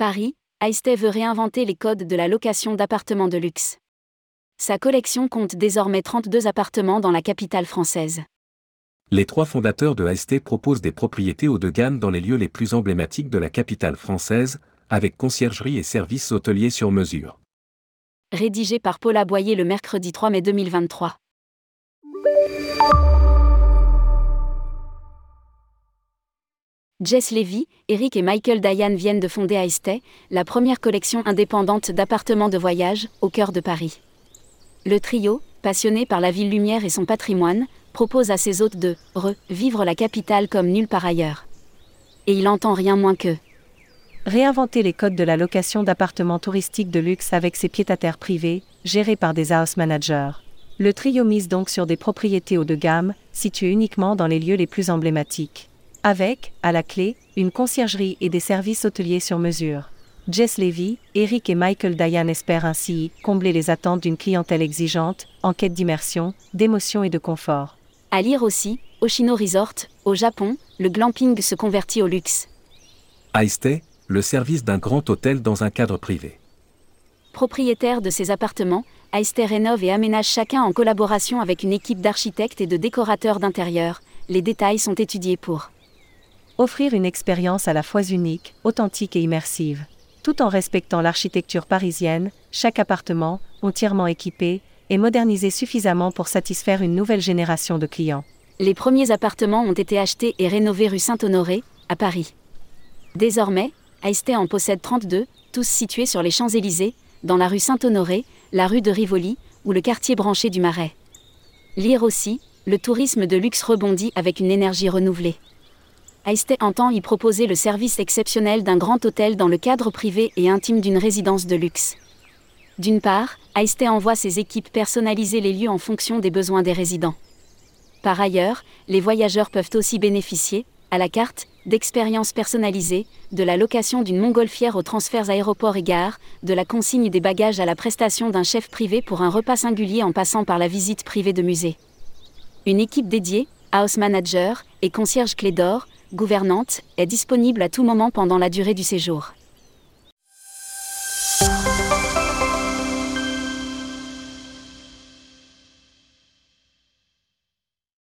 Paris, Aisté veut réinventer les codes de la location d'appartements de luxe. Sa collection compte désormais 32 appartements dans la capitale française. Les trois fondateurs de AST proposent des propriétés haut de gamme dans les lieux les plus emblématiques de la capitale française, avec conciergerie et services hôteliers sur mesure. Rédigé par Paula Boyer le mercredi 3 mai 2023. Jess Levy, Eric et Michael Dayan viennent de fonder Aestet, la première collection indépendante d'appartements de voyage, au cœur de Paris. Le trio, passionné par la ville lumière et son patrimoine, propose à ses hôtes de revivre la capitale comme nulle part ailleurs. Et il entend rien moins que réinventer les codes de la location d'appartements touristiques de luxe avec ses pieds-à-terre privés, gérés par des house managers. Le trio mise donc sur des propriétés haut de gamme, situées uniquement dans les lieux les plus emblématiques. Avec, à la clé, une conciergerie et des services hôteliers sur mesure. Jess Levy, Eric et Michael Dayan espèrent ainsi combler les attentes d'une clientèle exigeante, en quête d'immersion, d'émotion et de confort. À lire aussi, Oshino Resort, au Japon, le glamping se convertit au luxe. Aiste, le service d'un grand hôtel dans un cadre privé. Propriétaire de ces appartements, Aiste rénove et aménage chacun en collaboration avec une équipe d'architectes et de décorateurs d'intérieur. Les détails sont étudiés pour offrir une expérience à la fois unique, authentique et immersive. Tout en respectant l'architecture parisienne, chaque appartement, entièrement équipé, est modernisé suffisamment pour satisfaire une nouvelle génération de clients. Les premiers appartements ont été achetés et rénovés rue Saint-Honoré, à Paris. Désormais, Aesté en possède 32, tous situés sur les Champs-Élysées, dans la rue Saint-Honoré, la rue de Rivoli, ou le quartier branché du Marais. Lire aussi, le tourisme de luxe rebondit avec une énergie renouvelée. Aisté entend y proposer le service exceptionnel d'un grand hôtel dans le cadre privé et intime d'une résidence de luxe. D'une part, Aisté envoie ses équipes personnaliser les lieux en fonction des besoins des résidents. Par ailleurs, les voyageurs peuvent aussi bénéficier, à la carte, d'expériences personnalisées, de la location d'une montgolfière aux transferts aéroports et gares, de la consigne des bagages à la prestation d'un chef privé pour un repas singulier en passant par la visite privée de musée. Une équipe dédiée, house manager et concierge clé d'or, gouvernante, est disponible à tout moment pendant la durée du séjour.